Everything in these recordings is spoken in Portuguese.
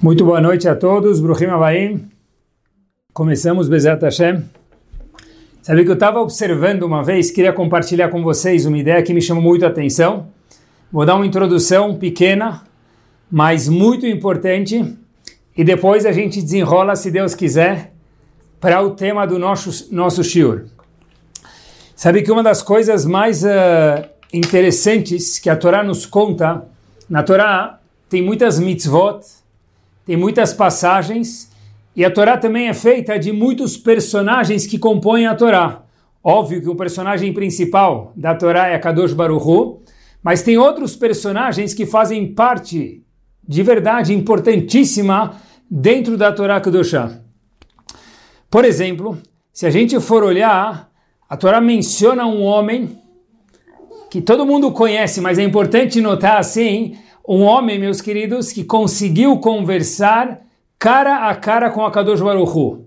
Muito boa noite a todos, Bruhim Abaim. Começamos Bezat Hashem. Sabe que eu estava observando uma vez, queria compartilhar com vocês uma ideia que me chamou muito a atenção. Vou dar uma introdução pequena, mas muito importante, e depois a gente desenrola, se Deus quiser, para o tema do nosso, nosso shiur. Sabe que uma das coisas mais uh, interessantes que a Torá nos conta, na Torá tem muitas mitzvot, tem muitas passagens, e a Torá também é feita de muitos personagens que compõem a Torá. Óbvio que o personagem principal da Torá é Kadosh Baruchu, mas tem outros personagens que fazem parte de verdade importantíssima dentro da Torá Kadoshá. Por exemplo, se a gente for olhar, a Torá menciona um homem que todo mundo conhece, mas é importante notar assim, um homem, meus queridos, que conseguiu conversar cara a cara com a Kadosh Baruch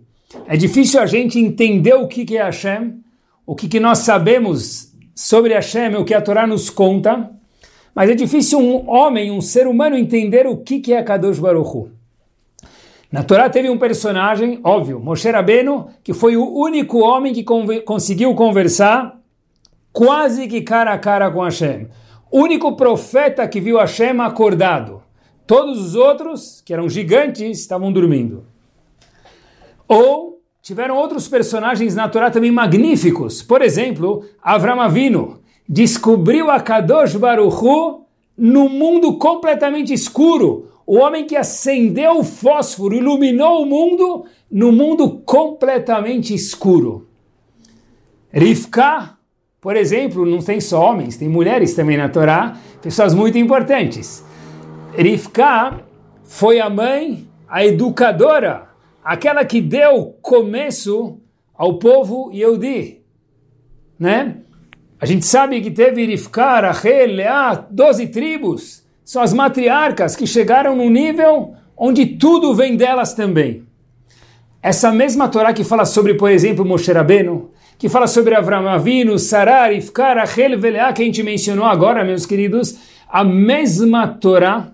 É difícil a gente entender o que, é Hashem, o que, que nós sabemos sobre Hashem, o que a Torá nos conta, mas é difícil um homem, um ser humano, entender o que, que é Kadosh Baruch Na Torá teve um personagem, óbvio, Moshe Rabbeinu, que foi o único homem que conseguiu conversar quase que cara a cara com Hashem único profeta que viu Hashem acordado. Todos os outros, que eram gigantes, estavam dormindo. Ou tiveram outros personagens na Torá também magníficos. Por exemplo, Avram Avinu descobriu a Kadosh Baruchu no mundo completamente escuro. O homem que acendeu o fósforo, iluminou o mundo no mundo completamente escuro. Rivka por exemplo, não tem só homens, tem mulheres também na Torá, pessoas muito importantes. Rivka foi a mãe, a educadora, aquela que deu começo ao povo Yehudi, né? A gente sabe que teve Rivka, Rachel, Leá, 12 tribos, são as matriarcas que chegaram no nível onde tudo vem delas também. Essa mesma Torá que fala sobre, por exemplo, Moshe Rabbeinu, que fala sobre Avram Avinu, Sarar, Ifkar, Achel, Veleá, que a gente mencionou agora, meus queridos, a mesma Torá,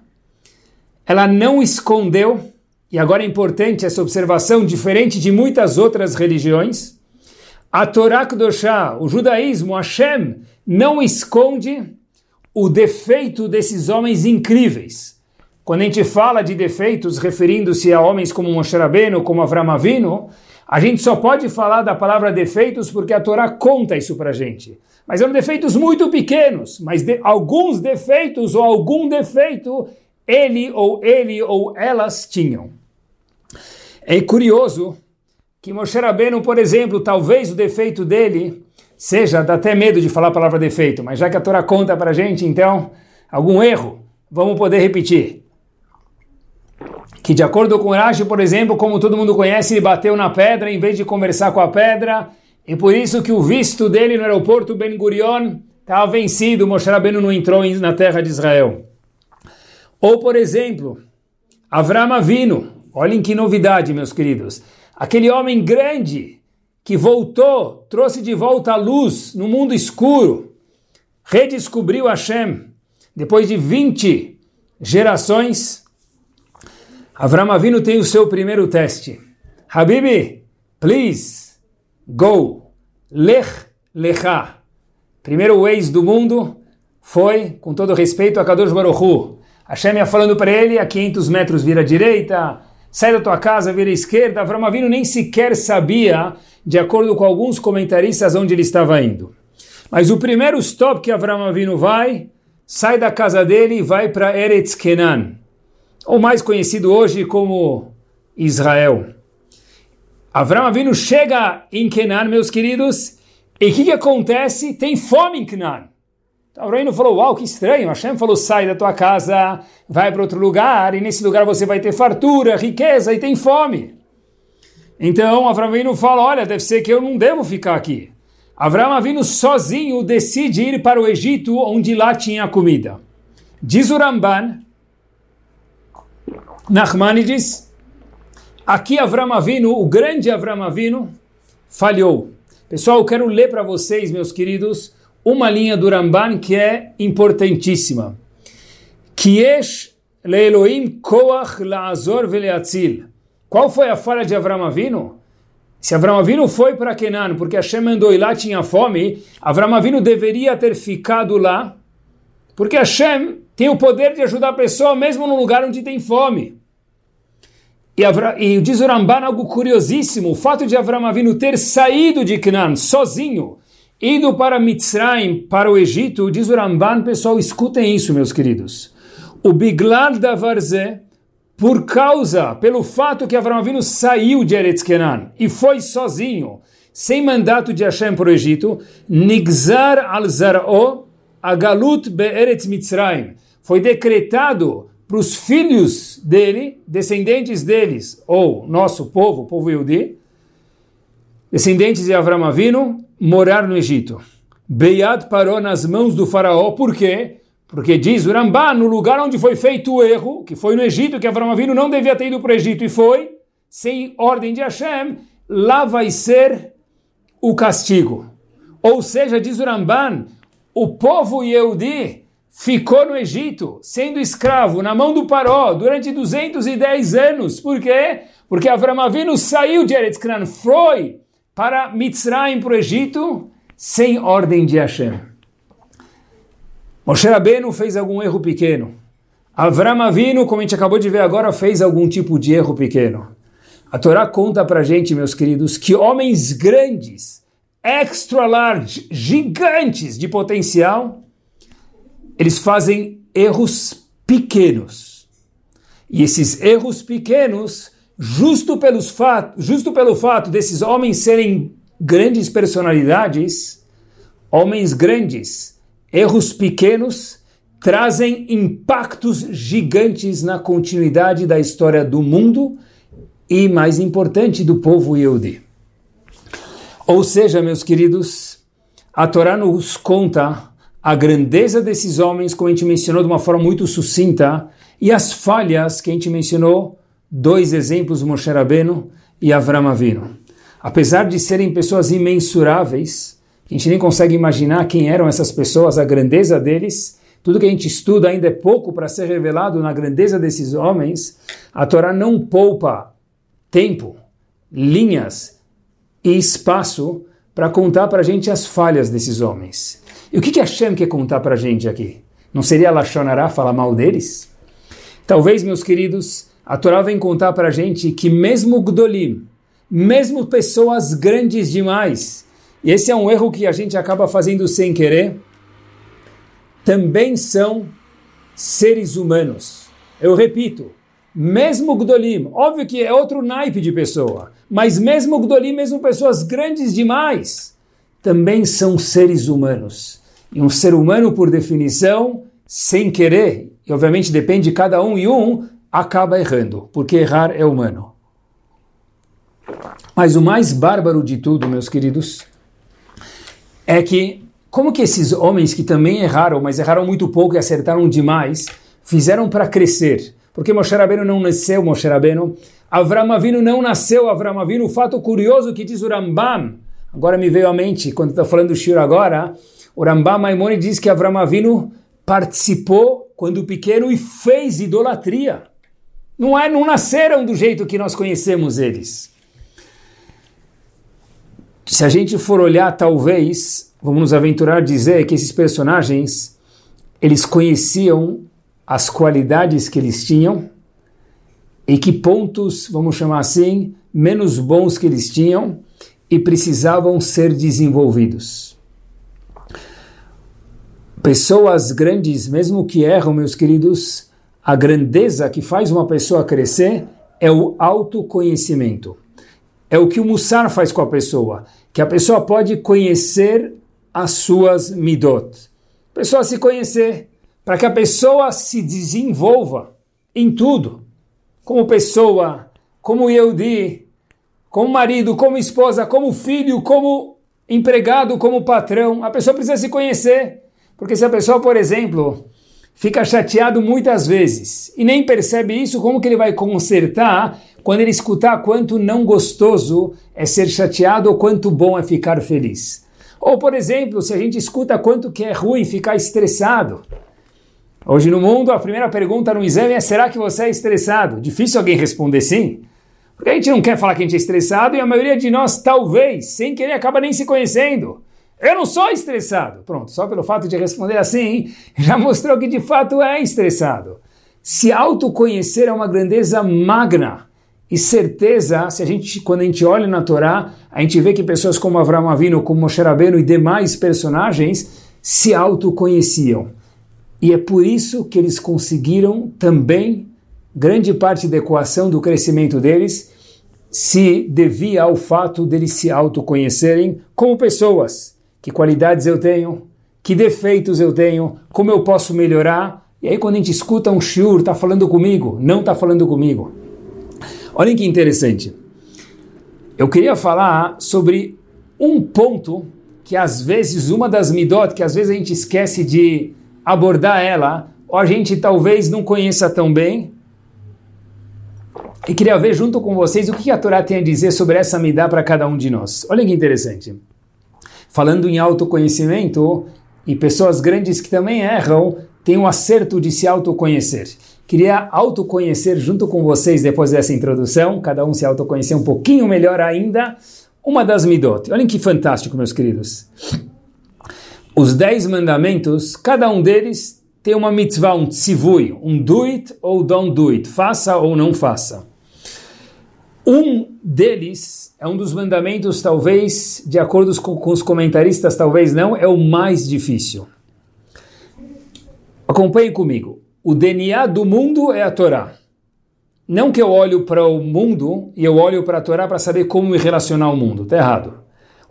ela não escondeu, e agora é importante essa observação, diferente de muitas outras religiões, a Torá Kedoshá, o judaísmo, Hashem, não esconde o defeito desses homens incríveis. Quando a gente fala de defeitos, referindo-se a homens como Moshe Rabbeinu, como Avram Avinu, a gente só pode falar da palavra defeitos porque a Torá conta isso para gente. Mas eram defeitos muito pequenos, mas de, alguns defeitos ou algum defeito ele ou ele ou elas tinham. É curioso que Moshe Rabbeinu, por exemplo, talvez o defeito dele seja, dá até medo de falar a palavra defeito, mas já que a Torá conta para gente, então, algum erro, vamos poder repetir que de acordo com Rashi, por exemplo, como todo mundo conhece, ele bateu na pedra em vez de conversar com a pedra, e por isso que o visto dele no aeroporto Ben Gurion estava vencido, Moshe Rabbeinu não entrou na terra de Israel. Ou, por exemplo, Avram Avinu, olhem que novidade, meus queridos, aquele homem grande que voltou, trouxe de volta a luz no mundo escuro, redescobriu Hashem, depois de 20 gerações, Avram Avinu tem o seu primeiro teste. Habibi, please, go. Lech lecha. Primeiro ex do mundo foi, com todo respeito, a Kadosh Baruchu. Hashem ia falando para ele, a 500 metros vira à direita, sai da tua casa, vira à esquerda. Avram Avinu nem sequer sabia, de acordo com alguns comentaristas, onde ele estava indo. Mas o primeiro stop que Avram Avinu vai, sai da casa dele e vai para Eretz Kenan ou mais conhecido hoje como Israel. Avram Avinu chega em Kenan, meus queridos, e o que, que, acontece? Tem fome em Kenan. Então Avram falou, uau, que estranho. Hashem falou, sai da tua casa, vai para outro lugar, e nesse lugar você vai ter fartura, riqueza e tem fome. Então Avram Avinu fala, olha, deve ser que eu não devo ficar aqui. Avram Avinu sozinho decide ir para o Egito, onde lá tinha comida. Diz o Ramban Nachmanides, aqui Avram Avinu, o grande Avram Avinu, falhou. Pessoal, eu quero ler para vocês, meus queridos, uma linha do Ramban que é importantíssima. Kiesh Leelohim koach la'azor veleatzil. Qual foi a falha de Avram Avinu? Se Avram Avinu foi para Kenan porque Hashem mandou e lá tinha fome, Avram Avinu deveria ter ficado lá, porque Hashem tem o poder de ajudar a pessoa mesmo no lugar onde tem fome. E, Avra, e diz o Ramban algo curiosíssimo, o fato de Avram Avinu ter saído de Kenan sozinho, ido para Mitzrayim, para o Egito, diz o Ramban, pessoal, escutem isso, meus queridos. O Biglal da Varzé, por causa, pelo fato que Avram Avinu saiu de Eretz Kenan e foi sozinho, sem mandato de Hashem para o Egito, Nigzar al-Zar'o agalut be'eretz Mitzrayim. Foi decretado para os filhos dele, descendentes deles, ou nosso povo, povo Yehudi, descendentes de Avram Avinu, morar no Egito. Beyad parou nas mãos do faraó, por quê? Porque diz o no lugar onde foi feito o erro, que foi no Egito, que Avram Avinu não devia ter ido para o Egito e foi, sem ordem de Hashem, lá vai ser o castigo. Ou seja, diz o Ramban, o povo Yehudi ficou no Egito, sendo escravo, na mão do Paró, durante 210 anos. Por quê? Porque Avram Avinu saiu de Eretz Canaan, foi para Mitzrayim, para o Egito, sem ordem de Hashem. Moshe Rabbeinu fez algum erro pequeno. Avram Avinu, como a gente acabou de ver agora, fez algum tipo de erro pequeno. A Torá conta para gente, meus queridos, que homens grandes, extra large, gigantes de potencial, eles fazem erros pequenos. E esses erros pequenos, justo, pelos fato, justo pelo fato desses homens serem grandes personalidades, homens grandes, erros pequenos trazem impactos gigantes na continuidade da história do mundo e, mais importante, do povo Yehudi. Ou seja, meus queridos, a Torá nos conta a grandeza desses homens, como a gente mencionou de uma forma muito sucinta, e as falhas que a gente mencionou, dois exemplos, Moshe Rabbeinu e Avram Avinu. Apesar de serem pessoas imensuráveis, a gente nem consegue imaginar quem eram essas pessoas, a grandeza deles. Tudo que a gente estuda ainda é pouco para ser revelado na grandeza desses homens. A Torá não poupa tempo, linhas e espaço para contar para a gente as falhas desses homens. E o que, que Hashem quer contar para a gente aqui? Não seria Lachonará falar mal deles? Talvez, meus queridos, a Torá vem contar para a gente que mesmo Gdolim, mesmo pessoas grandes demais, e esse é um erro que a gente acaba fazendo sem querer, também são seres humanos. Eu repito, mesmo Gdolim, óbvio que é outro naipe de pessoa, mas mesmo Gdolim, mesmo pessoas grandes demais, também são seres humanos. E um ser humano, por definição, sem querer, e obviamente depende de cada um e um, acaba errando, porque errar é humano. Mas o mais bárbaro de tudo, meus queridos, é que como que esses homens que também erraram, mas erraram muito pouco e acertaram demais, fizeram para crescer? Porque Moshe Rabbeinu não nasceu, Moshe Rabbeinu. Avram Avinu não nasceu, Avram Avinu. O fato curioso que diz o Rambam, agora me veio à mente, quando estou falando do Shiro agora, o Rambam Maimoni diz que Avram Avinu participou quando pequeno e fez idolatria. Não, é, não nasceram do jeito que nós conhecemos eles se a gente for olhar, talvez, vamos nos aventurar a dizer que esses personagens, eles conheciam as qualidades que eles tinham e que pontos, vamos chamar assim, menos bons que eles tinham e precisavam ser desenvolvidos. Pessoas grandes, mesmo que erram, meus queridos, a grandeza que faz uma pessoa crescer é o autoconhecimento. É o que o Mussar faz com a pessoa, que a pessoa pode conhecer as suas midot. A pessoa se conhecer, para que a pessoa se desenvolva em tudo, como pessoa, como Yehudi, como marido, como esposa, como filho, como empregado, como patrão. A pessoa precisa se conhecer, porque se a pessoa, por exemplo, fica chateado muitas vezes e nem percebe isso, como que ele vai consertar quando ele escutar quanto não gostoso é ser chateado ou quanto bom é ficar feliz. Ou, por exemplo, se a gente escuta quanto que é ruim ficar estressado. Hoje no mundo, a primeira pergunta no exame é: será que você é estressado? Difícil alguém responder sim. Porque a gente não quer falar que a gente é estressado e a maioria de nós, talvez, sem querer, acaba nem se conhecendo. Eu não sou estressado. Pronto, só pelo fato de responder assim, já mostrou que de fato é estressado. Se autoconhecer é uma grandeza magna e certeza, se a gente, quando a gente olha na Torá, a gente vê que pessoas como Avram Avinu, como Moshe Rabbeinu e demais personagens se autoconheciam. E é por isso que eles conseguiram também grande parte da equação do crescimento deles se devia ao fato deles se autoconhecerem como pessoas. Que qualidades eu tenho, que defeitos eu tenho, como eu posso melhorar. E aí quando a gente escuta um shiur, está falando comigo, não está falando comigo. Olhem que interessante. Eu queria falar sobre um ponto que às vezes, uma das midot, que às vezes a gente esquece de abordar ela, ou a gente talvez não conheça tão bem, e queria ver junto com vocês o que a Torá tem a dizer sobre essa midá para cada um de nós. Olha que interessante. Falando em autoconhecimento, e pessoas grandes que também erram, têm o um acerto de se autoconhecer. Queria autoconhecer junto com vocês depois dessa introdução, cada um se autoconhecer um pouquinho melhor ainda, uma das midot. Olhem que fantástico, meus queridos. Os dez mandamentos, cada um deles tem uma mitzvah, um tzivui, um do it ou don't do it, faça ou não faça. Um deles é um dos mandamentos, talvez, de acordo com, os comentaristas, talvez não, é o mais difícil. Acompanhe comigo. O DNA do mundo é a Torá. Não que eu olho para o mundo e eu olho para a Torá para saber como me relacionar ao mundo. Está errado.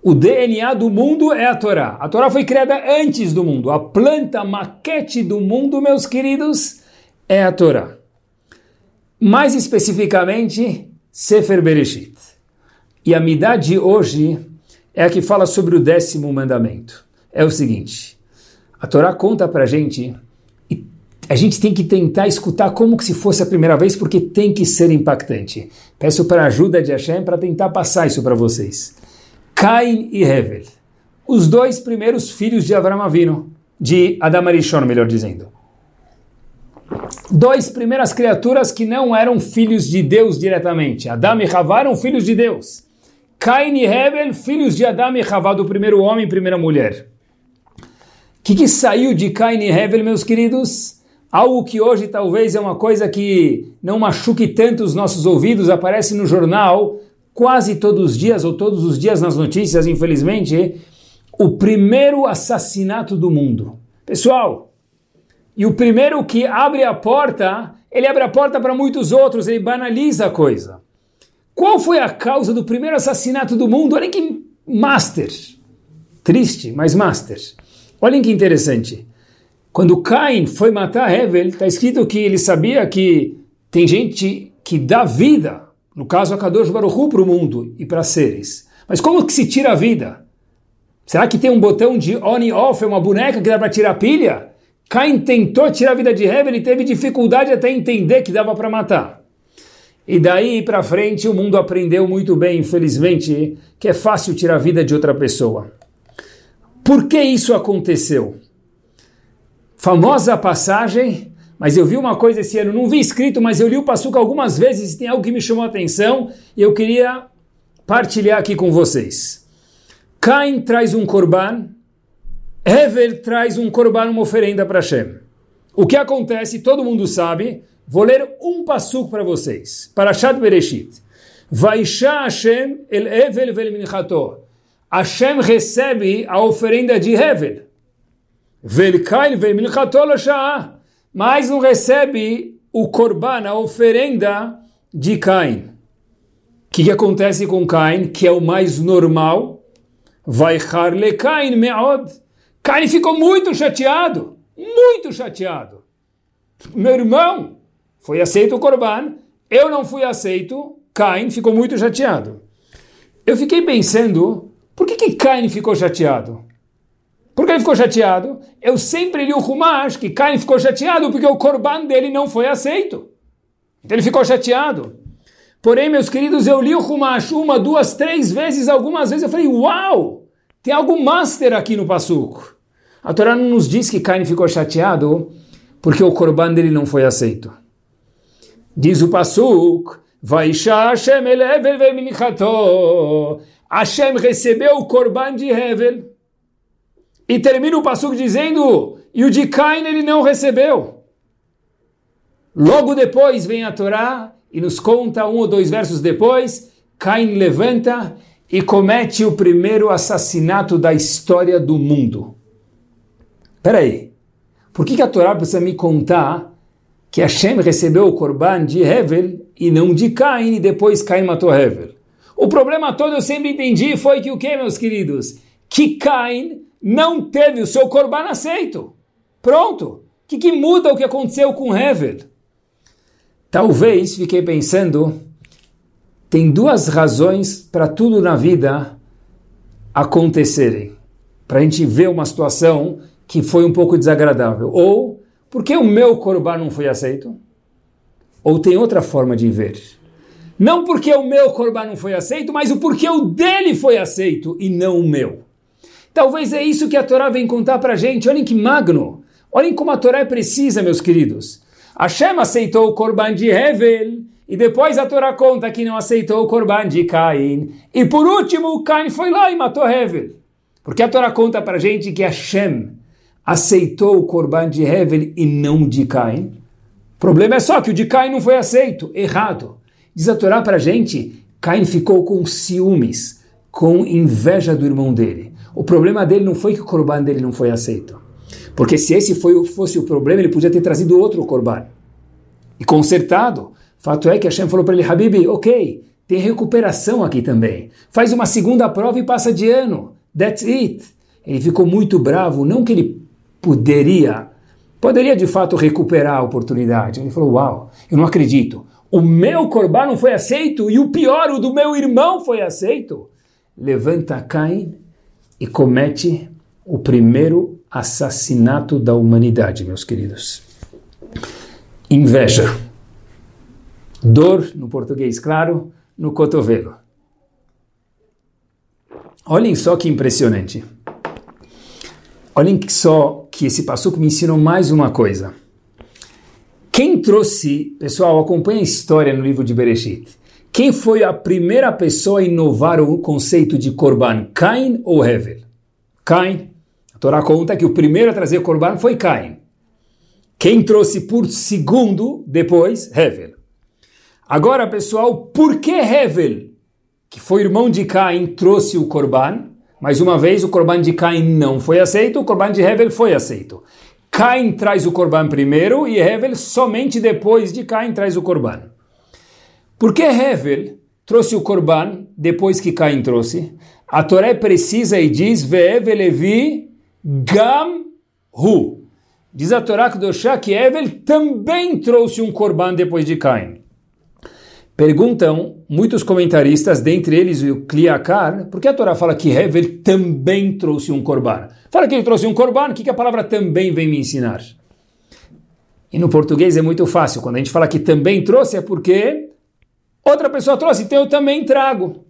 O DNA do mundo é a Torá. A Torá foi criada antes do mundo. A planta, maquete do mundo, meus queridos, é a Torá. Mais especificamente, Sefer Bereshit. E a Midah de hoje é a que fala sobre o décimo mandamento. É o seguinte, a Torá conta para a gente, e a gente tem que tentar escutar como que se fosse a primeira vez, porque tem que ser impactante. Peço para a ajuda de Hashem para tentar passar isso para vocês. Cain e Hevel, os dois primeiros filhos de Avram Avino, de Adam Arishon, melhor dizendo dois primeiras criaturas que não eram filhos de Deus diretamente. Adão e Havá eram filhos de Deus. Cain e Hebel, filhos de Adão e Havá, do primeiro homem e primeira mulher. O que, que saiu de Cain e Hebel, meus queridos? Algo que hoje talvez é uma coisa que não machuque tanto os nossos ouvidos, aparece no jornal quase todos os dias, ou todos os dias nas notícias, infelizmente, o primeiro assassinato do mundo. Pessoal, e o primeiro que abre a porta, ele abre a porta para muitos outros, ele banaliza a coisa. Qual foi a causa do primeiro assassinato do mundo? Olhem que master. Triste, mas master. Olhem que interessante. Quando Cain foi matar Hevel, está escrito que ele sabia que tem gente que dá vida, no caso a Kadosh Baruch para o mundo e para seres. Mas como que se tira a vida? Será que tem um botão de on e off, é uma boneca que dá para tirar pilha? Caim tentou tirar a vida de Hevel e teve dificuldade até entender que dava para matar. E daí para frente o mundo aprendeu muito bem, infelizmente, que é fácil tirar a vida de outra pessoa. Por que isso aconteceu? Famosa passagem, mas eu vi uma coisa esse ano, não vi escrito, mas eu li o Passuca algumas vezes e tem algo que me chamou a atenção e eu queria partilhar aqui com vocês. Caim traz um corban Hever traz um korban, uma oferenda para Hashem. O que acontece, todo mundo sabe, vou ler um passuco para vocês. Parashat Bereshit. Vaisha Hashem el Hevel vel minchato. Hashem recebe a oferenda de Hevel. Vel kain vel minchato Mas não recebe o korban, a oferenda de Cain. O que, que acontece com Cain, que é o mais normal? Vai le Cain Caim ficou muito chateado, muito chateado. Meu irmão foi aceito o Corban, eu não fui aceito, Caim ficou muito chateado. Eu fiquei pensando, por que, que Caim ficou chateado? Por que ele ficou chateado? Eu sempre li o Humash que Caim ficou chateado porque o Corban dele não foi aceito. Então ele ficou chateado. Porém, meus queridos, eu li o Humash uma, duas, três vezes, algumas vezes eu falei, uau, tem algo master aqui no Passuco. A Torá não nos diz que Cain ficou chateado porque o corban dele não foi aceito. Diz o Vaisha Hashem. Hashem recebeu o corban de Hevel. E termina o Pasuk dizendo, e o de Cain ele não recebeu. Logo depois vem a Torá e nos conta um ou dois versos depois, Cain levanta e comete o primeiro assassinato da história do mundo. Espera aí, por que, que a Torá precisa me contar que Hashem recebeu o Corban de Hevel e não de Cain e depois Cain matou Hevel? O problema todo eu sempre entendi foi que o que, meus queridos? Que Cain não teve o seu Corban aceito. Pronto. O que, que muda o que aconteceu com Hevel? Talvez, fiquei pensando, tem duas razões para tudo na vida acontecerem. Para a gente ver uma situação que foi um pouco desagradável. Ou porque o meu corban não foi aceito? Ou tem outra forma de ver? Não porque o meu corban não foi aceito, mas o porquê o dele foi aceito e não o meu. Talvez é isso que a Torá vem contar para gente. Olhem que magno. Olhem como a Torá é precisa, meus queridos. Hashem aceitou o corban de Hevel e depois a Torá conta que não aceitou o corban de Caim. E por último, Caim foi lá e matou Hevel. Porque a Torá conta para gente que Hashem aceitou o Corban de Hevel e não de Caim. O problema é só que o de Caim não foi aceito. Errado. Diz a Torá para a gente, Caim ficou com ciúmes, com inveja do irmão dele. O problema dele não foi que o Corban dele não foi aceito. Porque se esse foi, fosse o problema, ele podia ter trazido outro Corban. E consertado. Fato é que Hashem falou para ele, Habib, ok, tem recuperação aqui também. Faz uma segunda prova e passa de ano. That's it. Ele ficou muito bravo, não que ele poderia, poderia de fato recuperar a oportunidade. Ele falou: Uau, eu não acredito. O meu corban não foi aceito e o pior, o do meu irmão foi aceito. Levanta Caim e comete o primeiro assassinato da humanidade, meus queridos. Inveja. Dor, no português claro, no cotovelo. Olhem só que impressionante. Olhem só que esse passuco me ensinou mais uma coisa. Quem trouxe, pessoal, acompanha a história no livro de Bereshit. Quem foi a primeira pessoa a inovar o conceito de Korban, Cain ou Hevel? Cain. A Torá conta que o primeiro a trazer Korban foi Cain. Quem trouxe por segundo depois? Hevel. Agora, pessoal, por que Hevel, que foi irmão de Cain, trouxe o Korban? Mais uma vez, o Corban de Cain não foi aceito, o Corban de Hevel foi aceito. Cain traz o Corban primeiro e Hevel somente depois de Cain traz o Corban. Por que Hevel trouxe o Corban depois que Cain trouxe? A Torá precisa e diz Ve'evelevi gam hu. Diz a Torá que Hevel também trouxe um Corban depois de Cain. Perguntam muitos comentaristas, dentre eles o Kliakar, por que a Torá fala que Hevel também trouxe um korban? Fala que ele trouxe um korban, o que, que a palavra também vem me ensinar? E no português é muito fácil, quando a gente fala que também trouxe é porque outra pessoa trouxe, então eu também trago.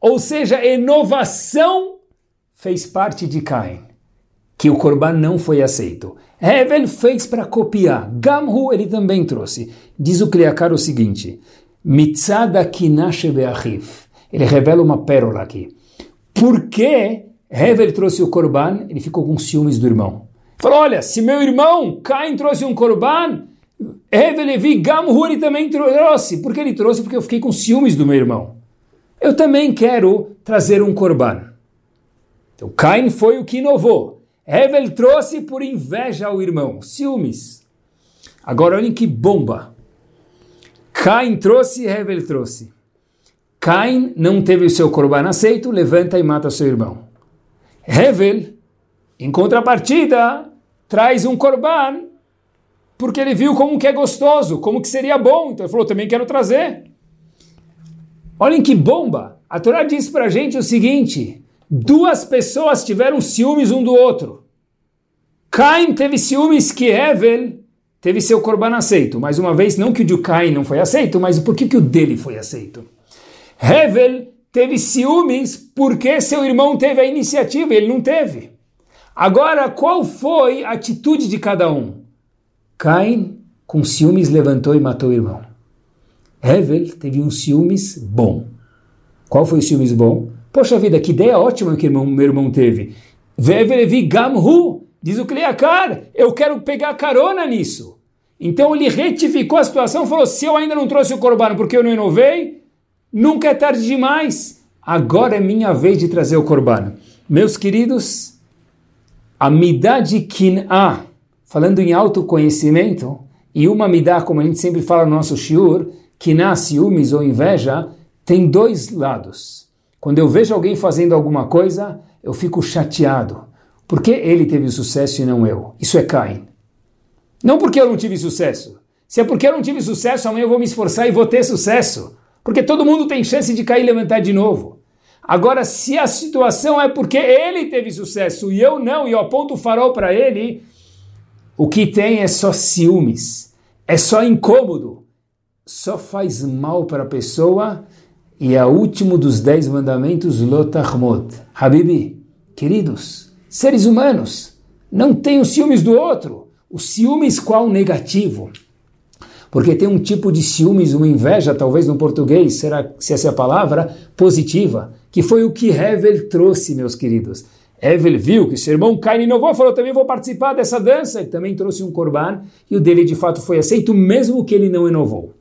Ou seja, inovação fez parte de Cain, que o korban não foi aceito. Hevel fez para copiar, Gamhu ele também trouxe. Diz o Kliakar o seguinte, Mitzada kinashe be'achiv. Ele revela uma pérola aqui. Por que Hevel trouxe o korban? Ele ficou com ciúmes do irmão. Falou, olha, se meu irmão Cain trouxe um korban, Hevel Levi Gamhuri também trouxe. Por que ele trouxe? Porque eu fiquei com ciúmes do meu irmão. Eu também quero trazer um korban. Então Cain foi o que inovou. Hevel trouxe por inveja ao irmão. Ciúmes. Agora olhem que bomba. Cain trouxe, Hevel trouxe. Cain não teve o seu corban aceito, levanta e mata seu irmão. Hevel, em contrapartida, traz um corban porque ele viu como que é gostoso, como que seria bom. Então ele falou, também quero trazer. Olhem que bomba! A Torá diz para a gente o seguinte: duas pessoas tiveram ciúmes um do outro. Cain teve ciúmes que Hevel teve seu corban aceito. Mais uma vez, não que o de Caim não foi aceito, mas por que, que o dele foi aceito? Hevel teve ciúmes porque seu irmão teve a iniciativa, ele não teve. Agora, qual foi a atitude de cada um? Cain, com ciúmes, levantou e matou o irmão. Hevel teve um ciúmes bom. Qual foi o ciúmes bom? Poxa vida, que ideia ótima que meu irmão teve. Vevelevi gamhu, diz o Kleakar, eu quero pegar carona nisso. Então ele retificou a situação, falou: se eu ainda não trouxe o corbano porque eu não inovei, nunca é tarde demais. Agora é minha vez de trazer o corbano. Meus queridos, a midá de kin'a, falando em autoconhecimento, e uma midá, como a gente sempre fala no nosso shiur, kin'a, ciúmes ou inveja, tem dois lados. Quando eu vejo alguém fazendo alguma coisa, eu fico chateado. Por que ele teve sucesso e não eu? Isso é Cain. Não porque eu não tive sucesso. Se é porque eu não tive sucesso, amanhã eu vou me esforçar e vou ter sucesso. Porque todo mundo tem chance de cair e levantar de novo. Agora, se a situação é porque ele teve sucesso e eu não, e eu aponto o farol para ele, o que tem é só ciúmes, é só incômodo, só faz mal para a pessoa e é o último dos dez mandamentos, Lotahmod. Habibi, queridos, seres humanos, não tenham ciúmes do outro. O ciúmes qual negativo? Porque tem um tipo de ciúmes, uma inveja, talvez no português, será se essa é a palavra, positiva, que foi o que Hevel trouxe, meus queridos. Hevel viu que seu irmão Cain inovou, falou, também vou participar dessa dança, ele também trouxe um corban, e o dele de fato foi aceito, mesmo que ele não inovou.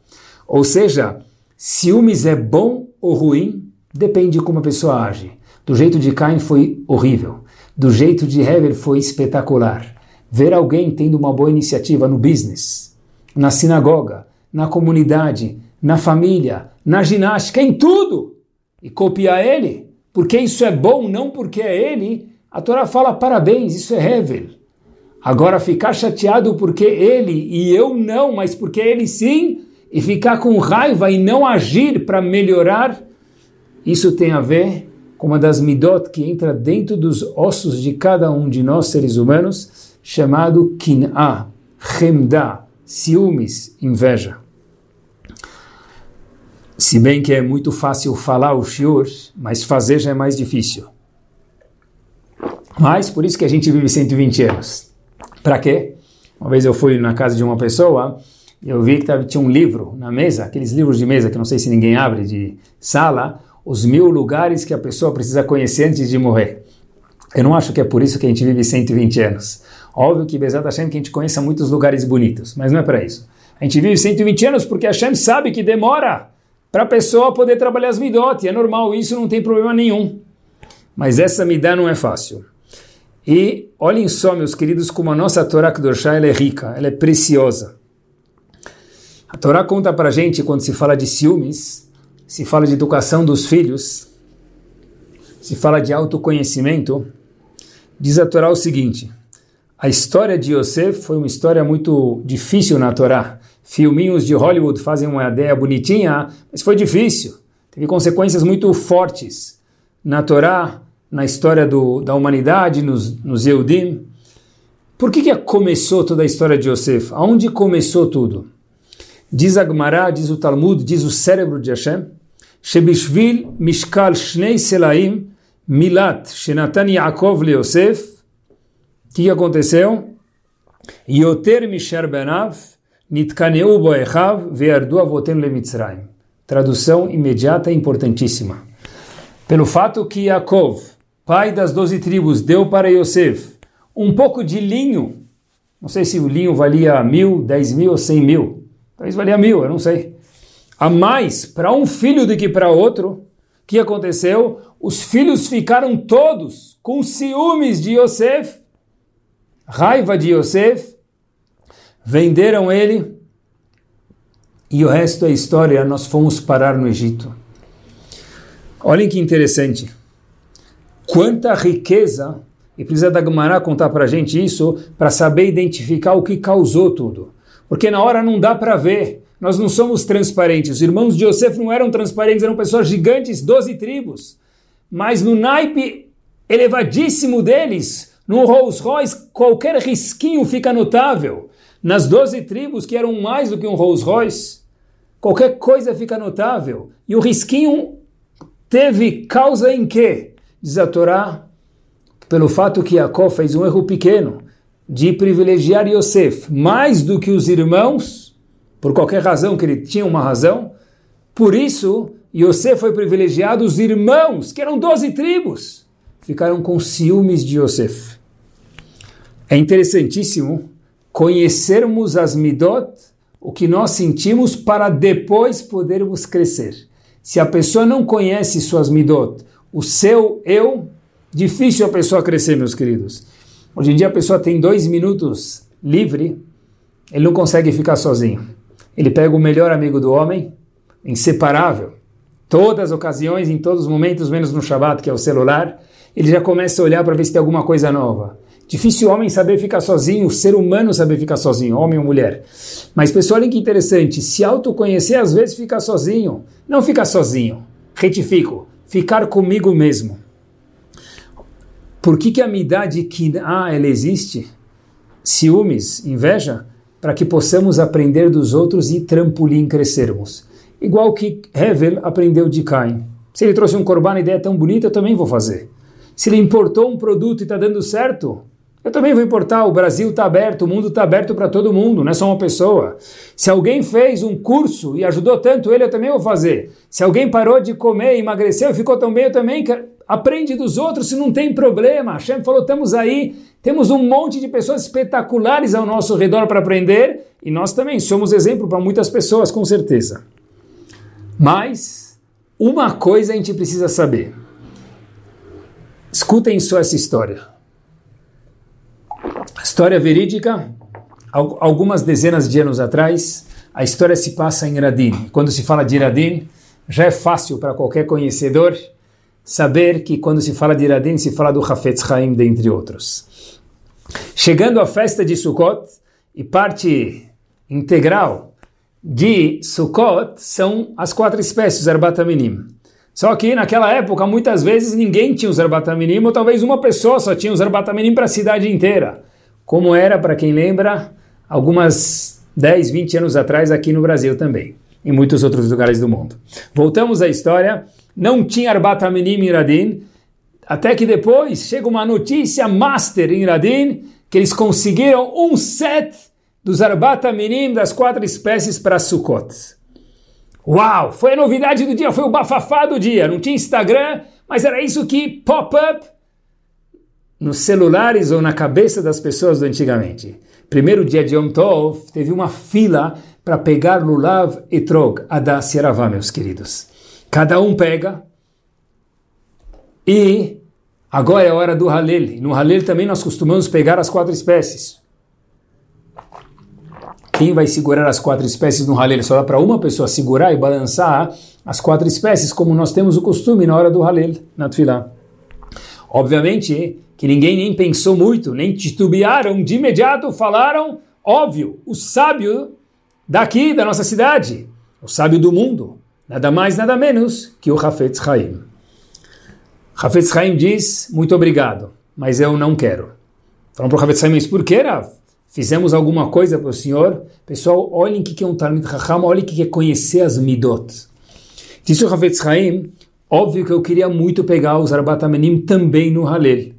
Ou seja, ciúmes é bom ou ruim? Depende de como a pessoa age. Do jeito de Cain foi horrível, do jeito de Hevel foi espetacular. Ver alguém tendo uma boa iniciativa no business, na sinagoga, na comunidade, na família, na ginástica, em tudo, e copiar ele, porque isso é bom, não porque é ele, a Torá fala parabéns, isso é Hevel. Agora ficar chateado porque ele e eu não, mas porque ele sim, e ficar com raiva e não agir para melhorar, isso tem a ver com uma das midot que entra dentro dos ossos de cada um de nós seres humanos, chamado kin'a, remda, ciúmes, inveja. Se bem que é muito fácil falar o shiur, mas fazer já é mais difícil. Mas por isso que a gente vive 120 anos. Para quê? Uma vez eu fui na casa de uma pessoa, eu vi que tinha um livro na mesa, aqueles livros de mesa que não sei se ninguém abre, de sala, os mil lugares que a pessoa precisa conhecer antes de morrer. Eu não acho que é por isso que a gente vive 120 anos. Óbvio que Bezat Hashem que a gente conheça muitos lugares bonitos, mas não é para isso. A gente vive 120 anos porque Hashem sabe que demora para a pessoa poder trabalhar as midot, é normal, isso não tem problema nenhum. Mas essa midá não é fácil. E olhem só, meus queridos, como a nossa Torá Kedoshá ela é rica, ela é preciosa. A Torá conta para a gente, quando se fala de ciúmes, se fala de educação dos filhos, se fala de autoconhecimento, diz a Torá o seguinte, a história de Yosef foi uma história muito difícil na Torá. Filminhos de Hollywood fazem uma ideia bonitinha, mas foi difícil. Teve consequências muito fortes na Torá, na história do, da humanidade, nos, nos Eudim. Por que, que começou toda a história de Yosef? Aonde começou tudo? Diz Agmará, diz o Talmud, diz o cérebro de Hashem, Shebishvil Mishkal Shnei Selaim Milat Shenatan Yaakov Leosef o que aconteceu? Yoter Misher Benav Nitkaneu Boechav Ve'ardu Avotem Lemitzrayim. Tradução imediata e importantíssima. Pelo fato que Yaakov, pai das doze tribos, deu para Yosef um pouco de linho, não sei se o linho valia mil, dez mil ou cem mil, talvez valia mil, eu não sei, a mais para um filho do que para outro, o que aconteceu? Os filhos ficaram todos com ciúmes de Yosef raiva de Yosef, venderam ele e o resto é história, nós fomos parar no Egito. Olhem que interessante. Quanta riqueza, e precisa da Gemara contar para a gente isso, para saber identificar o que causou tudo. Porque na hora não dá para ver, nós não somos transparentes. Os irmãos de Yosef não eram transparentes, eram pessoas gigantes, doze tribos. Mas no naipe elevadíssimo deles, no Rolls Royce, qualquer risquinho fica notável. Nas doze tribos, que eram mais do que um Rolls Royce, qualquer coisa fica notável. E o risquinho teve causa em quê? Diz a Torá, pelo fato que Jacó fez um erro pequeno. de privilegiar Yosef mais do que os irmãos, por qualquer razão que ele tinha uma razão, por isso Yosef foi privilegiado, os irmãos, que eram doze tribos, ficaram com ciúmes de Yosef. É interessantíssimo conhecermos as midot, o que nós sentimos, para depois podermos crescer. Se a pessoa não conhece suas midot, o seu eu, difícil a pessoa crescer, meus queridos. Hoje em dia a pessoa tem dois minutos livre, ele não consegue ficar sozinho. Ele pega o melhor amigo do homem, inseparável, todas as ocasiões, em todos os momentos, menos no Shabat, que é o celular, ele já começa a olhar para ver se tem alguma coisa nova. Difícil o homem saber ficar sozinho, o ser humano saber ficar sozinho, homem ou mulher. Mas, pessoal, olha que interessante, se autoconhecer, às vezes ficar sozinho. Não ficar sozinho, retifico, ficar comigo mesmo. Por que, que a midade que ah, ela existe? Ciúmes, inveja, para que possamos aprender dos outros e trampolim crescermos. Igual que Hevel aprendeu de Cain. Se ele trouxe um corban, ideia tão bonita, eu também vou fazer. Se ele importou um produto e está dando certo, eu também vou importar. O Brasil está aberto, o mundo está aberto para todo mundo, não é só uma pessoa. Se alguém fez um curso e ajudou tanto ele, eu também vou fazer. Se alguém parou de comer, emagreceu ficou tão bem, eu também quero. Aprende dos outros se não tem problema. Hashem falou: estamos aí, temos um monte de pessoas espetaculares ao nosso redor para aprender e nós também somos exemplo para muitas pessoas, com certeza. Mas uma coisa a gente precisa saber. Escutem só essa história. História verídica, algumas dezenas de anos atrás, a história se passa em Iradim. Quando se fala de Iradim, já é fácil para qualquer conhecedor saber que quando se fala de Iradim, se fala do Hafetz Haim, dentre outros. Chegando à festa de Sukkot, e parte integral de Sukkot são as quatro espécies, Arbataminim. Só que naquela época, muitas vezes, ninguém tinha os Arbataminim, ou talvez uma pessoa só tinha os Arbataminim para a cidade inteira como era, para quem lembra, algumas 10, 20 anos atrás aqui no Brasil também, em muitos outros lugares do mundo. Voltamos à história, não tinha Arbat Aminim em Radin, até que depois chega uma notícia master em Radin, que eles conseguiram um set dos Arbat Aminim das quatro espécies para Sukkot. Uau! Foi a novidade do dia, foi o bafafá do dia. Não tinha Instagram, mas era isso que pop-up nos celulares ou na cabeça das pessoas do antigamente. Primeiro dia de Yom Tov, teve uma fila para pegar Lulav e Trog, Adá Sieravá, meus queridos. Cada um pega e agora é a hora do Halel. No Halel também nós costumamos pegar as quatro espécies. Quem vai segurar as quatro espécies no Halel? Só dá para uma pessoa segurar e balançar as quatro espécies, como nós temos o costume na hora do Halel, na Tfilah. Obviamente, que ninguém nem pensou muito, nem titubearam, de imediato falaram, óbvio, o sábio daqui, da nossa cidade, o sábio do mundo, nada mais, nada menos que o Hafetz Haim. Hafetz Haim diz, muito obrigado, mas eu não quero. Falam para o Hafetz Haim, mas por que, Rav? Fizemos alguma coisa para o senhor? Pessoal, olhem o que é um Talmud Raham, olhem o que é conhecer as Midot. Disse o Hafetz Haim, óbvio que eu queria muito pegar os Arbatamenim também no Halel.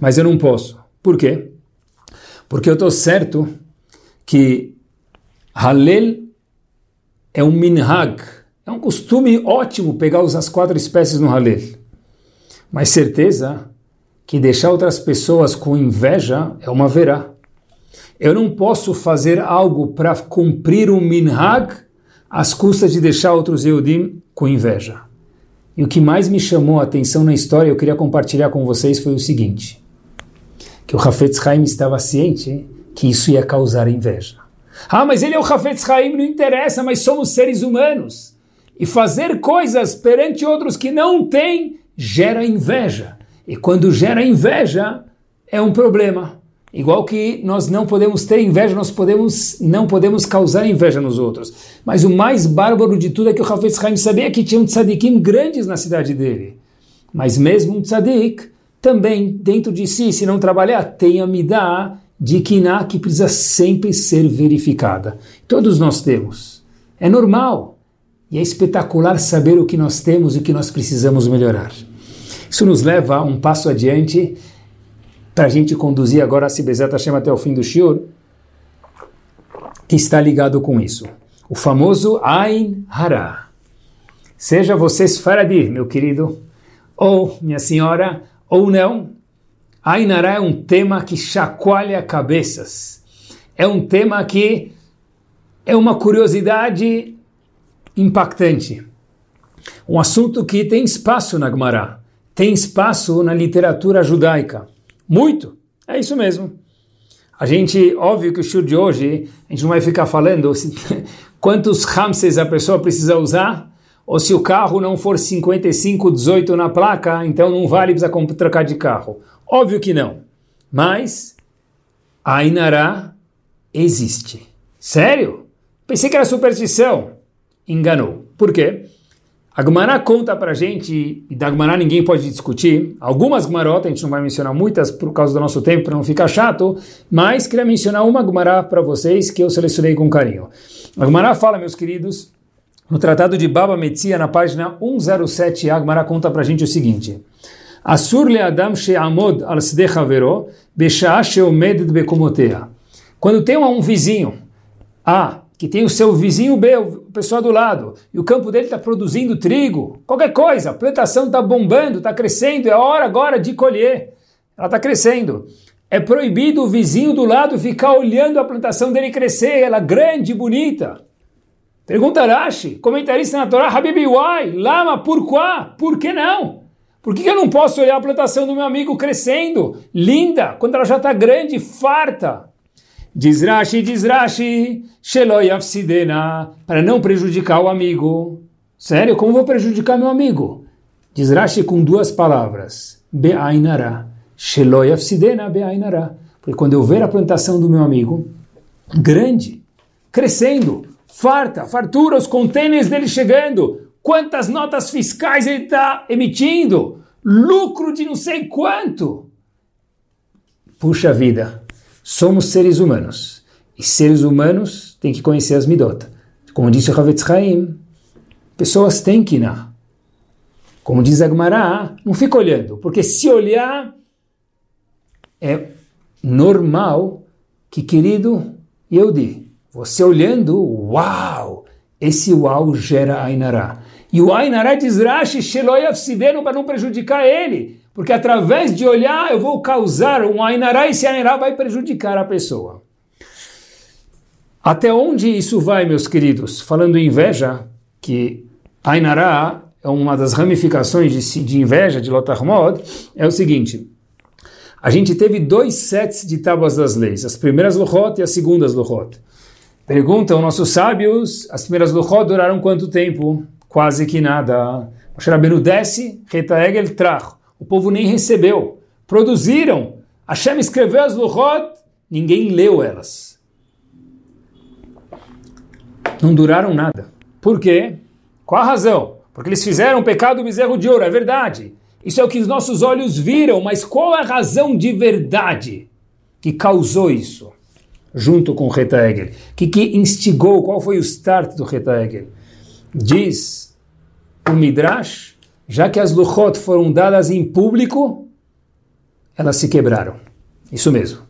Mas eu não posso. Por quê? Porque eu estou certo que Halel é um minhag, é um costume ótimo pegar as quatro espécies no Halel. Mas certeza que deixar outras pessoas com inveja é uma verá. Eu não posso fazer algo para cumprir um minhag às custas de deixar outros Eudim com inveja. E o que mais me chamou a atenção na história, eu queria compartilhar com vocês, foi o seguinte que o Hafetz Haim estava ciente que isso ia causar inveja. Ah, mas ele é o Hafetz Haim, não interessa, mas somos seres humanos. E fazer coisas perante outros que não têm gera inveja. E quando gera inveja, é um problema. Igual que nós não podemos ter inveja, nós podemos não podemos causar inveja nos outros. Mas o mais bárbaro de tudo é que o Hafetz Haim sabia que tinha um tzadikim grandes na cidade dele. Mas mesmo um tzadik também dentro de si, se não trabalhar, tem a midá de kiná que precisa sempre ser verificada. Todos nós temos. É normal. E é espetacular saber o que nós temos e o que nós precisamos melhorar. Isso nos leva um passo adiante para a gente conduzir agora a Sibezat Hashem até o fim do Shiur, que está ligado com isso. O famoso Ain Hara. Seja você Sfaradi, meu querido, ou minha senhora, ou não, Ain Hara é um tema que chacoalha cabeças. É um tema que é uma curiosidade impactante. Um assunto que tem espaço na Gemara, tem espaço na literatura judaica. Muito. É isso mesmo. A gente, óbvio que o show de hoje, a gente não vai ficar falando se, quantos Ramses a pessoa precisa usar, ou se o carro não for 55, 18 na placa, então não vale, precisa trocar de carro. Óbvio que não. Mas a Inará existe. Sério? Pensei que era superstição. Enganou. Por quê? A Gemara conta para gente, e da Gemara ninguém pode discutir, algumas Gemarotas, a gente não vai mencionar muitas por causa do nosso tempo, para não ficar chato, mas queria mencionar uma Gemara para vocês que eu selecionei com carinho. A Gemara fala, meus queridos, no Tratado de Baba Metzia, na página 107, a Gemara conta para gente o seguinte, Asur le Adam she'amod al havero. Quando tem um vizinho, ah, que tem o seu vizinho B, pessoal do lado, e o campo dele está produzindo trigo, qualquer coisa, a plantação está bombando, está crescendo, é hora agora de colher. Ela está crescendo. É proibido o vizinho do lado ficar olhando a plantação dele crescer, ela grande e bonita. Pergunta Rashi, comentarista na Torá, Habibi Wai, Lama, por quá? Por que não? Por que, que eu não posso olhar a plantação do meu amigo crescendo, linda, quando ela já está grande, farta? Diz Rashi, diz Rashi, para não prejudicar o amigo. Sério, como vou prejudicar meu amigo? Diz Rashi com duas palavras, Be'ainara, Sheloyafsidena Be'ainara. Porque quando eu ver a plantação do meu amigo, grande, crescendo, farta, fartura, os contêineres dele chegando, quantas notas fiscais ele está emitindo, lucro de não sei quanto. Puxa vida, somos seres humanos. E seres humanos têm que conhecer as midot. Como disse o Havetz Haim, pessoas têm que ir. Como diz Agmará, não fica olhando, porque se olhar é normal que, querido Yehudi, você olhando, uau, esse uau gera Ainará. E o Ainará diz Rashi, para não prejudicar ele. Porque através de olhar eu vou causar um Ainará e esse Ainará vai prejudicar a pessoa. Até onde isso vai, meus queridos? Falando em inveja, que Ainará é uma das ramificações de, de inveja de Lotarmod, é o seguinte. A gente teve dois sets de tábuas das leis, as primeiras Luchot e as segundas Luchot. Perguntam nossos sábios, as primeiras Luchot duraram quanto tempo? Quase que nada. Moshe Rabbeinu desce, Reta Egel trach o povo nem recebeu. Produziram. Hashem escreveu as Luchot, ninguém leu elas. Não duraram nada. Por quê? Qual a razão? Porque eles fizeram o pecado do bezerro de ouro, é verdade. Isso é o que os nossos olhos viram, mas qual a razão de verdade que causou isso? Junto com o Reta Egel. Que, que instigou? Qual foi o start do Reta Egel? Diz o Midrash já que as luchot foram dadas em público, elas se quebraram. Isso mesmo.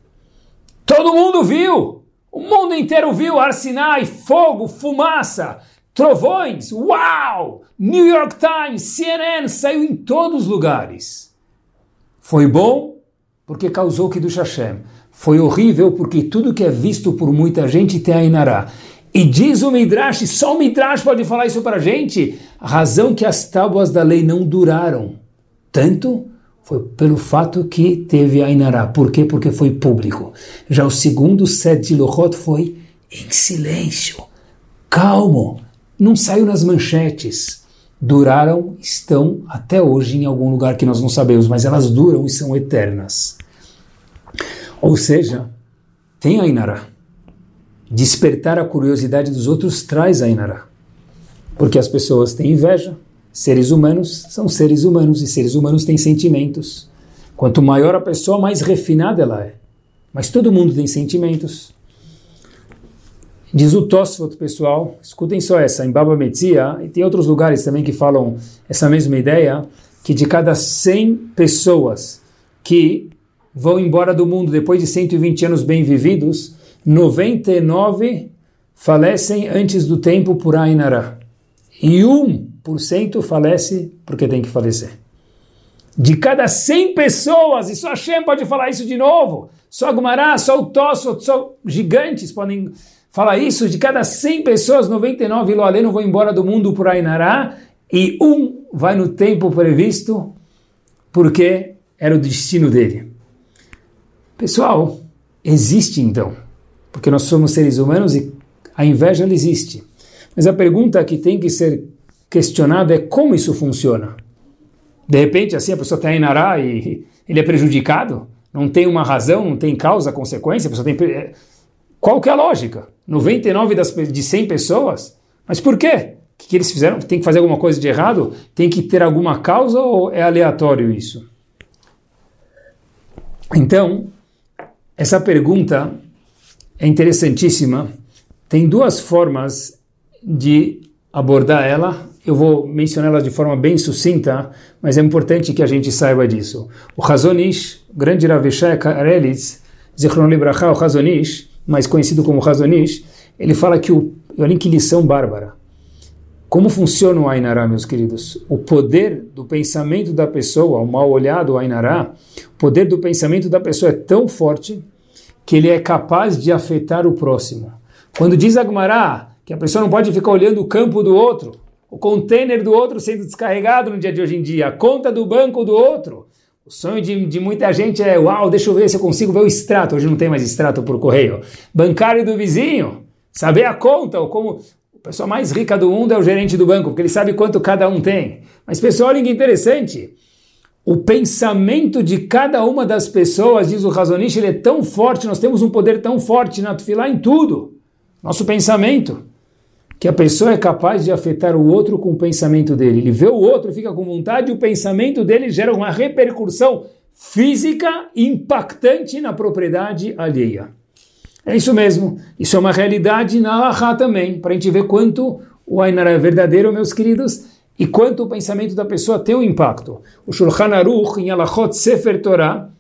Todo mundo viu! O mundo inteiro viu Arsinai, fogo, fumaça, trovões, uau! New York Times, CNN, saiu em todos os lugares. Foi bom porque causou Kiddush Hashem. Foi horrível porque tudo que é visto por muita gente tem a Inará. E diz o Midrash, só o Midrash pode falar isso para a gente, a razão que as tábuas da lei não duraram tanto foi pelo fato que teve a Inará. Por quê? Porque foi público. Já o segundo set de Lohot foi em silêncio, calmo, não saiu nas manchetes. Duraram, estão até hoje em algum lugar que nós não sabemos, mas elas duram e são eternas. Ou seja, tem a Inará despertar a curiosidade dos outros traz a Inara. Porque as pessoas têm inveja. Seres humanos são seres humanos e seres humanos têm sentimentos. Quanto maior a pessoa, mais refinada ela é. Mas todo mundo tem sentimentos. Diz o Tosfot, pessoal, escutem só essa, em Baba Metzia, e tem outros lugares também que falam essa mesma ideia, que de cada 100 pessoas que vão embora do mundo depois de 120 anos bem vividos, 99 falecem antes do tempo por Ainara. E 1% falece porque tem que falecer. De cada 100 pessoas, e só Hashem pode falar isso de novo, só Gumará, só o Tosso, só gigantes podem falar isso, de cada 100 pessoas, 99 Loaleno vão embora do mundo por Ainará, e um vai no tempo previsto, porque era o destino dele. Pessoal, existe então, porque nós somos seres humanos e a inveja existe. Mas a pergunta que tem que ser questionada é como isso funciona. De repente, assim, a pessoa está em Nará e ele é prejudicado? Não tem uma razão, não tem causa, consequência? A pessoa tem... É, qual que é a lógica? 99 das, de 100 pessoas? Mas por quê? O que, que eles fizeram? Tem que fazer alguma coisa de errado? Tem que ter alguma causa ou é aleatório isso? Então, essa pergunta é interessantíssima. Tem duas formas de abordar ela. Eu vou mencioná-la de forma bem sucinta, mas é importante que a gente saiba disso. O Hazonish, o grande Ravishai Karelitz, Zichron Libracha, o Hazonish, mais conhecido como Hazonish, ele fala que o. Olha que lição bárbara. Como funciona o Ainará, meus queridos? O poder do pensamento da pessoa, o mal olhado o Ainará, o poder do pensamento da pessoa é tão forte que ele é capaz de afetar o próximo. Quando diz Agmará que a pessoa não pode ficar olhando o campo do outro, o container do outro sendo descarregado no dia de hoje em dia, a conta do banco do outro. O sonho de, de muita gente é, uau, deixa eu ver se eu consigo ver o extrato. Hoje não tem mais extrato por correio. Bancário do vizinho, saber a conta, ou como a pessoa mais rica do mundo é o gerente do banco, porque ele sabe quanto cada um tem. Mas pessoal, olha que interessante. O pensamento de cada uma das pessoas, diz o Razonish, ele é tão forte, nós temos um poder tão forte na Tufilá em tudo. Nosso pensamento que a pessoa é capaz de afetar o outro com o pensamento dele. Ele vê o outro, fica com vontade, e o pensamento dele gera uma repercussão física impactante na propriedade alheia. É isso mesmo. Isso é uma realidade na Allahá também, para a gente ver quanto o Ainara é verdadeiro, meus queridos, e quanto o pensamento da pessoa tem um impacto. O Shulchan Aruch, em Alachot Sefer Torah,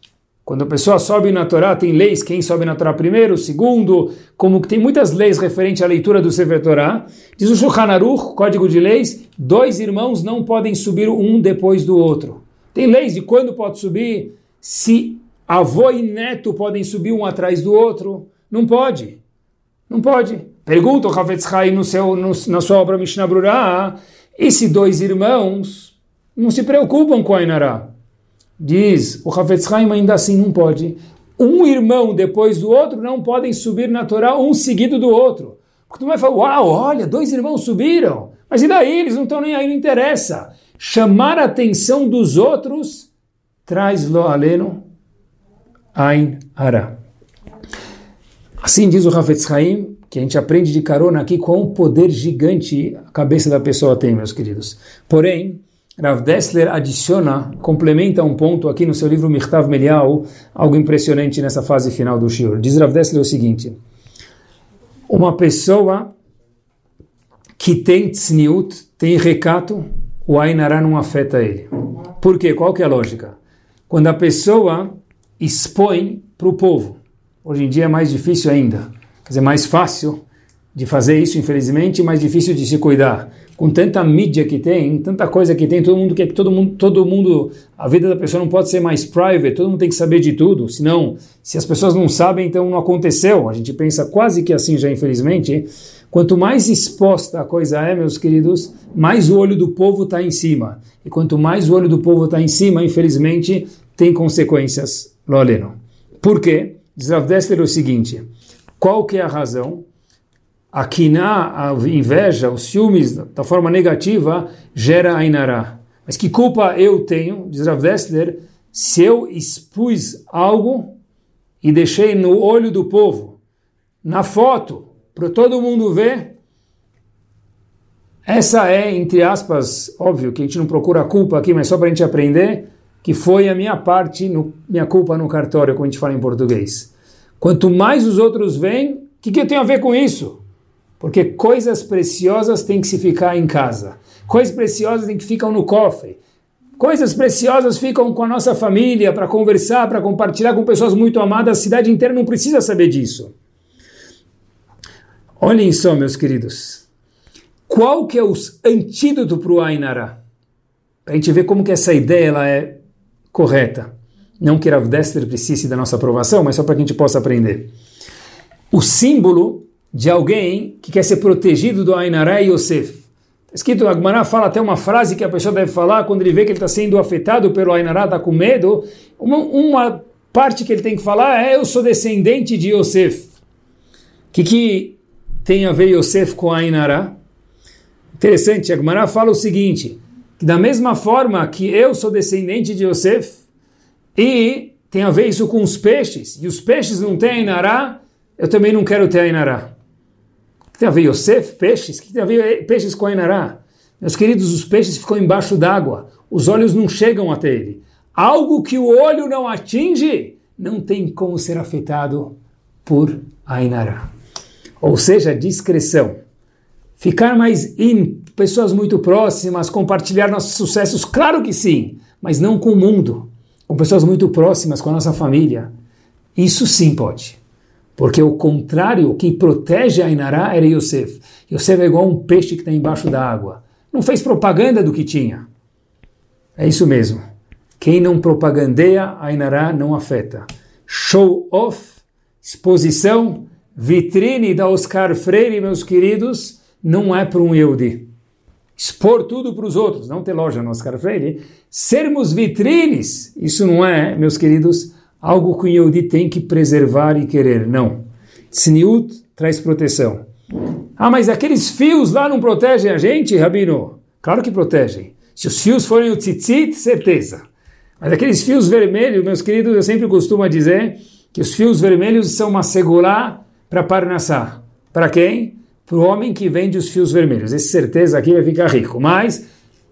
quando a pessoa sobe na Torá, tem leis, quem sobe na Torá primeiro, segundo, como que tem muitas leis referentes à leitura do Sefer Torá. Diz o Shulchan Aruch, código de leis, dois irmãos não podem subir um depois do outro. Tem leis de quando pode subir, se avô e neto podem subir um atrás do outro. Não pode. Não pode. Pergunta o Havetz Haim no seu, no, na sua obra Mishnah Brurah, e se dois irmãos não se preocupam com a Inará? Diz o Hafetz Haim ainda assim não pode. Um irmão depois do outro não podem subir na Torá um seguido do outro. Porque tu vai falar, uau, olha, dois irmãos subiram. Mas e daí? Eles não estão nem aí, não interessa. Chamar a atenção dos outros traz lo aleno ain. Assim diz o Hafetz Haim, que a gente aprende de carona aqui com o poder gigante a cabeça da pessoa tem, meus queridos. Porém, Rav Dessler adiciona, complementa um ponto aqui no seu livro Mirtav Melial, algo impressionante nessa fase final do Shiur. Diz Rav Dessler o seguinte: uma pessoa que tem tzniut, tem recato, o Ainará não afeta ele. Por quê? Qual que é a lógica? Quando a pessoa expõe para o povo, hoje em dia é mais difícil ainda, quer dizer, mais fácil de fazer isso, infelizmente, mais difícil de se cuidar com tanta mídia que tem, tanta coisa que tem, todo mundo quer que todo mundo, todo mundo, a vida da pessoa não pode ser mais private, todo mundo tem que saber de tudo, senão, se as pessoas não sabem, então não aconteceu. A gente pensa quase que assim já, infelizmente. Quanto mais exposta a coisa é, meus queridos, mais o olho do povo está em cima. E quanto mais o olho do povo está em cima, infelizmente, tem consequências. Loleno. Por quê? Diz o seguinte, qual que é a razão? A kiná, a inveja, os ciúmes da forma negativa gera a inará. Mas que culpa eu tenho, diz Rav Dessler, se eu expus algo e deixei no olho do povo, na foto, para todo mundo ver? Essa é, entre aspas, óbvio que a gente não procura culpa aqui, mas só para a gente aprender, que foi a minha parte, no, minha culpa no cartório, como a gente fala em português. Quanto mais os outros veem, o que, que eu tenho a ver com isso? Porque coisas preciosas têm que se ficar em casa. Coisas preciosas têm que ficar no cofre. Coisas preciosas ficam com a nossa família para conversar, para compartilhar com pessoas muito amadas. A cidade inteira não precisa saber disso. Olhem só, meus queridos. Qual que é o antídoto para o Ainara? Para a gente ver como que essa ideia ela é correta. Não que Rav Dester precise da nossa aprovação, mas só para que a gente possa aprender. O símbolo de alguém que quer ser protegido do Ainara é Yosef. Está escrito, Agmará fala até uma frase que a pessoa deve falar quando ele vê que ele está sendo afetado pelo Ainara, está com medo. Uma, uma, parte que ele tem que falar é: Eu sou descendente de Yosef. O que, que tem a ver Yosef com Ainara? Interessante, Agmará fala o seguinte: que da mesma forma que eu sou descendente de Yosef, e tem a ver isso com os peixes, e os peixes não têm Ainara, eu também não quero ter Ainara. Que tem a ver Yosef, peixes? O que tem a ver peixes com Ainara? Meus queridos, os peixes ficam embaixo d'água, os olhos não chegam até ele. Algo que o olho não atinge, não tem como ser afetado por Ainara. Ou seja, discreção. Ficar mais em pessoas muito próximas, compartilhar nossos sucessos, claro que sim, mas não com o mundo, com pessoas muito próximas, com a nossa família. Isso sim pode. Porque o contrário, o que protege a Inará era Yosef. Yosef é igual um peixe que está embaixo da água. Não fez propaganda do que tinha. É isso mesmo. Quem não propagandeia, a Inará não afeta. Show off, exposição, vitrine da Oscar Freire, meus queridos, não é para um Yehudi. Expor tudo para os outros, não ter loja no Oscar Freire. Sermos vitrines, isso não é, meus queridos, algo que o Yehudi tem que preservar e querer. Não. Tzniut traz proteção. Ah, mas aqueles fios lá não protegem a gente, Rabino? Claro que protegem. Se os fios forem o tzitzit, certeza. Mas aqueles fios vermelhos, meus queridos, eu sempre costumo dizer que os fios vermelhos são uma segurá para Parnassá. Para quem? para o homem que vende os fios vermelhos. Esse certeza aqui vai ficar rico. Mas,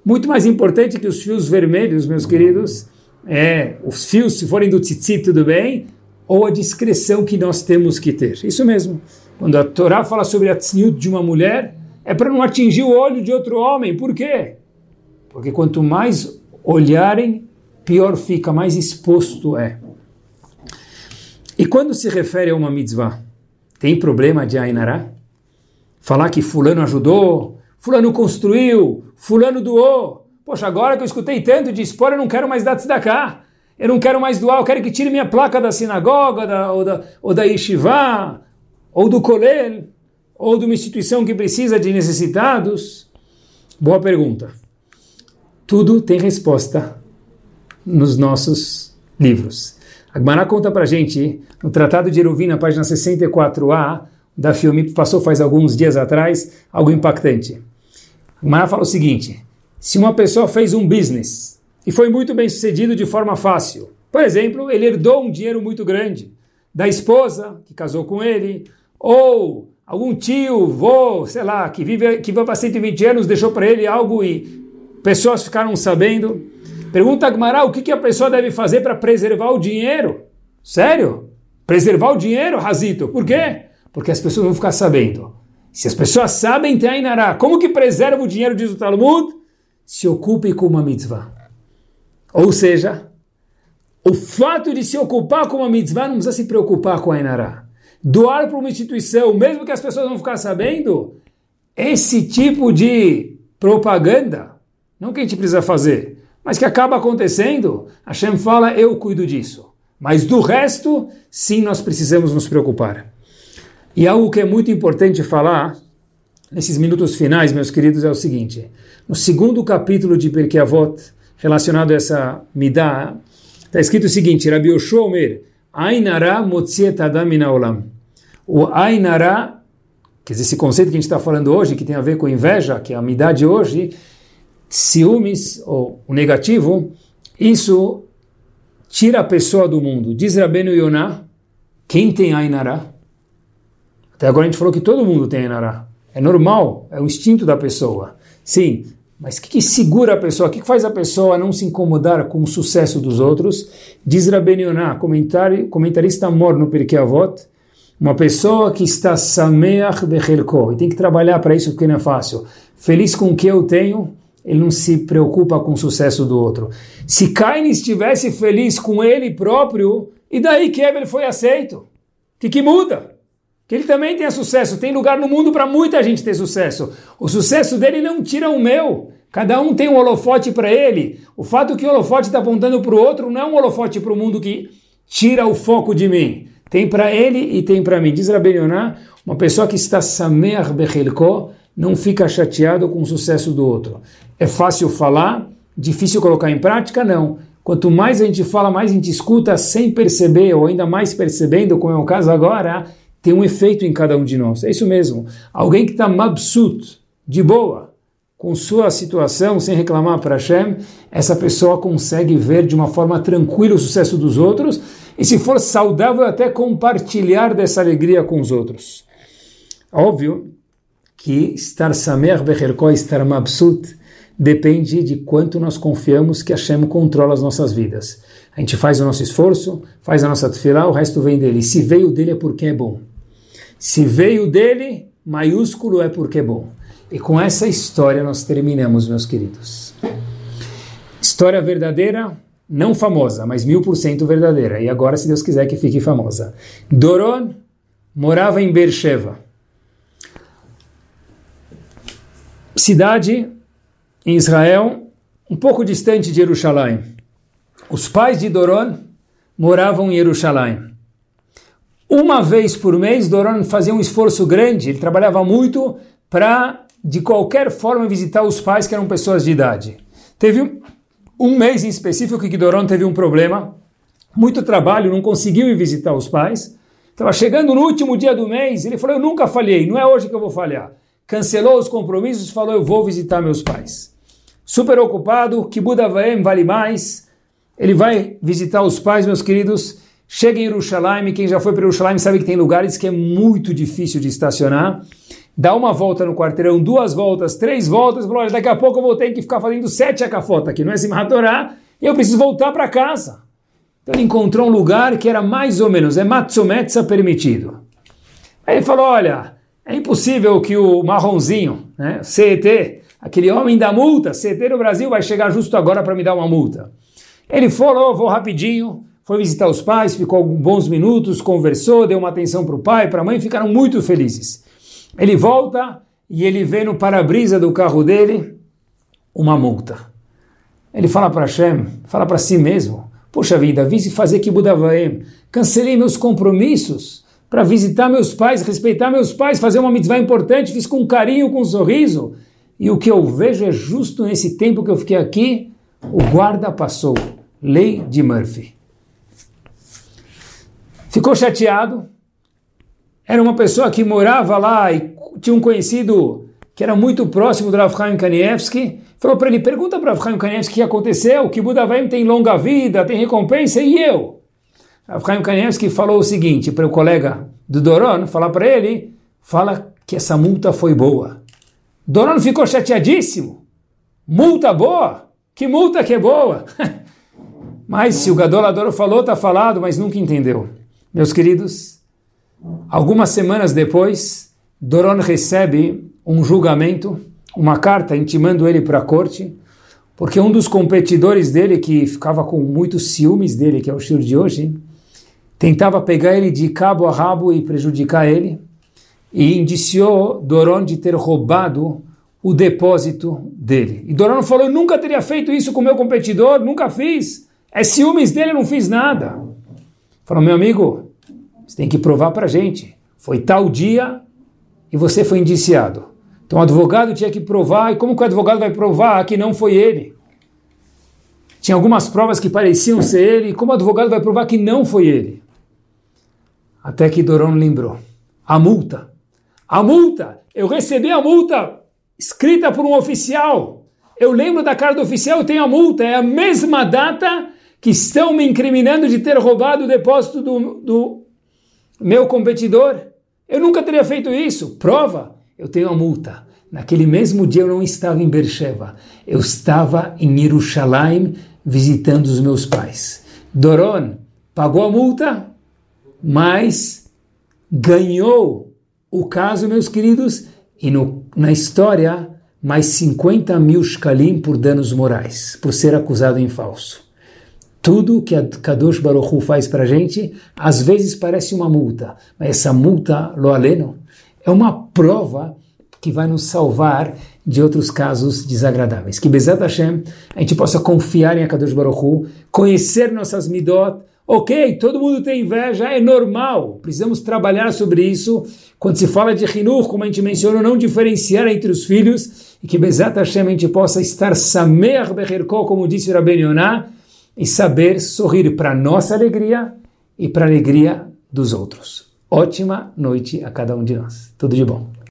muito mais importante que os fios vermelhos, meus queridos, é os fios, se forem do tzitzi, tudo bem, ou a discreção que nós temos que ter. Isso mesmo. Quando a Torá fala sobre a tzniut de uma mulher, é para não atingir o olho de outro homem. Por quê? Porque quanto mais olharem, pior fica, mais exposto é. E quando se refere a uma mitzvah, tem problema de Ainará? falar que fulano ajudou, fulano construiu, fulano doou. Poxa, agora que eu escutei tanto de expor, eu não quero mais dar tzedakah. Eu não quero mais doar, eu quero que tire minha placa da sinagoga, da, ou, da, ou da yeshiva, ou do kolel, ou de uma instituição que precisa de necessitados. Boa pergunta. Tudo tem resposta nos nossos livros. A Gemara conta para gente, no Tratado de Eruvin, na página 64a, da filme passou faz alguns dias atrás, algo impactante. O Mara fala o seguinte: se uma pessoa fez um business e foi muito bem sucedido de forma fácil, por exemplo, ele herdou um dinheiro muito grande da esposa que casou com ele, ou algum tio, vô, sei lá, que vive que vive para 120 anos, deixou para ele algo e pessoas ficaram sabendo. Pergunta a Gmará, o que, que a pessoa deve fazer para preservar o dinheiro? Sério? Preservar o dinheiro, Razito? Por quê? porque as pessoas vão ficar sabendo. Se as pessoas sabem, tem Ainará. Como que preserva o dinheiro, diz o Talmud? Se ocupe com uma mitzvah. Ou seja, o fato de se ocupar com uma mitzvah não precisa se preocupar com a Ainará. Doar para uma instituição, mesmo que as pessoas vão ficar sabendo, esse tipo de propaganda, não que a gente precisa fazer, mas que acaba acontecendo, Hashem fala, eu cuido disso. Mas do resto, sim, nós precisamos nos preocupar. E algo que é muito importante falar nesses minutos finais, meus queridos, é o seguinte: no segundo capítulo de Pirkei Avot, relacionado a essa midah, está escrito o seguinte: Rabi Yoshua Omer, Ainara motziet adam olam. O Ainara, quer dizer, esse conceito que a gente está falando hoje, que tem a ver com inveja, que é a midah de hoje, ciúmes, ou o negativo, isso tira a pessoa do mundo. Diz Rabenu Yonah, quem tem Ainara? Até agora a gente falou que todo mundo tem Enará. É normal, é o instinto da pessoa. Sim, mas o que, que, segura a pessoa? O que, que, faz a pessoa não se incomodar com o sucesso dos outros? Diz Rabben Yonah, comentarista mor no Pirkei Avot, uma pessoa que está sameach bechelko, e tem que trabalhar para isso porque não é fácil. Feliz com o que eu tenho ele não se preocupa com o sucesso do outro. Se Cain estivesse feliz com ele próprio, e daí que Abel foi aceito? O que, que muda? Que ele também tenha sucesso. Tem lugar no mundo para muita gente ter sucesso. O sucesso dele não tira o meu. Cada um tem um holofote para ele. O fato que o holofote está apontando para o outro não é um holofote para o mundo que tira o foco de mim. Tem para ele e tem para mim. Diz Rabbi uma pessoa que está samer bechelko não fica chateado com o sucesso do outro. É fácil falar, difícil colocar em prática? Não. Quanto mais a gente fala, mais a gente escuta sem perceber, ou ainda mais percebendo, como é o caso agora, tem um efeito em cada um de nós. É isso mesmo. Alguém que está mabsut, de boa, com sua situação, sem reclamar para Hashem, essa pessoa consegue ver de uma forma tranquila o sucesso dos outros e, se for saudável, até compartilhar dessa alegria com os outros. Óbvio que estar samer becherko, estar mabsut, depende de quanto nós confiamos que Hashem controla as nossas vidas. A gente faz o nosso esforço, faz a nossa tefilá, o resto vem dele. Se veio dele é porque é bom. Se veio dele, maiúsculo é porque é bom. E com essa história nós terminamos, meus queridos. História verdadeira, não famosa, mas mil por cento verdadeira. E agora, se Deus quiser, que fique famosa. Doron morava em Beersheba. Cidade em Israel, um pouco distante de Jerusalém. Os pais de Doron moravam em Jerusalém. Uma vez por mês, Doron fazia um esforço grande, ele trabalhava muito para, de qualquer forma, visitar os pais que eram pessoas de idade. Teve um mês em específico que Doron teve um problema, muito trabalho, não conseguiu ir visitar os pais. Estava chegando no último dia do mês, ele falou: Eu nunca falhei, não é hoje que eu vou falhar. Cancelou os compromissos, falou: Eu vou visitar meus pais super ocupado, que Budavaem vale mais. Ele vai visitar os pais, meus queridos. Chega em Jerusalém, quem já foi para Jerusalém sabe que tem lugares que é muito difícil de estacionar. Dá uma volta no quarteirão, duas voltas, três voltas, falou, daqui a pouco eu vou ter que ficar fazendo sete acafota aqui, não é Simchat Torah, e eu preciso voltar para casa. Então ele encontrou um lugar que era mais ou menos, é Matsumetsa permitido. Aí ele falou, olha, é impossível que o marronzinho, né, CET, aquele homem da multa, CT no Brasil vai chegar justo agora para me dar uma multa. Ele falou, vou rapidinho, foi visitar os pais, ficou bons minutos, conversou, deu uma atenção para o pai, para a mãe, ficaram muito felizes. Ele volta e ele vê no para-brisa do carro dele uma multa. Ele fala para Hashem, fala para si mesmo, Poxa vida, vim fazer que Budavaem, cancelei meus compromissos para visitar meus pais, respeitar meus pais, fazer uma mitzvah importante, fiz com carinho, com um sorriso. E o que eu vejo é justo nesse tempo que eu fiquei aqui, o guarda passou. Lei de Murphy. Ficou chateado. Era uma pessoa que morava lá e tinha um conhecido que era muito próximo do Rav Chaim Kanievski. Falou para ele, pergunta para Rav Chaim Kanievski o que aconteceu, que Budavaim tem longa vida, tem recompensa, e eu? Rav Chaim Kanievski falou o seguinte para o colega do Doron, falar para ele, fala que essa multa foi boa. Dono ficou chateadíssimo. Multa boa? Que multa que é boa? mas se o gadolador falou, está falado, mas nunca entendeu. Meus queridos, algumas semanas depois, Doron recebe um julgamento, uma carta intimando ele para a corte, porque um dos competidores dele, que ficava com muitos ciúmes dele, que é o estilo de hoje, tentava pegar ele de cabo a rabo e prejudicar ele e indiciou Doron de ter roubado o depósito dele. E Doron falou: Eu nunca teria feito isso com meu competidor, nunca fiz. É ciúmes dele, eu não fiz nada. Falou: Meu amigo, você tem que provar para a gente. Foi tal dia e você foi indiciado. Então o advogado tinha que provar, e como que o advogado vai provar que não foi ele? Tinha algumas provas que pareciam ser ele, e como o advogado vai provar que não foi ele? Até que Doron lembrou. A multa a multa, eu recebi a multa escrita por um oficial. Eu lembro da cara do oficial, eu tenho a multa. É a mesma data que estão me incriminando de ter roubado o depósito do, do meu competidor. Eu nunca teria feito isso. Prova, eu tenho a multa. Naquele mesmo dia eu não estava em Beersheba. Eu estava em Jerusalém visitando os meus pais. Doron pagou a multa, mas ganhou o caso, meus queridos, e no, na história mais 50 mil shkalim por danos morais, por ser acusado em falso. Tudo que a Kadosh Baruch Hu faz para a gente, às vezes parece uma multa, mas essa multa, lo aleno, é uma prova que vai nos salvar de outros casos desagradáveis. Que Bezat Hashem, a gente possa confiar em Akadosh Baruch Hu, conhecer nossas midot, Ok, todo mundo tem inveja, é normal. Precisamos trabalhar sobre isso. Quando se fala de Hinur, como a gente mencionou, não diferenciar entre os filhos e que Bezat Hashem a gente possa estar Samer Becherko, como disse Rabben Yonah, e saber sorrir para nossa alegria e para a alegria dos outros. Ótima noite a cada um de nós. Tudo de bom.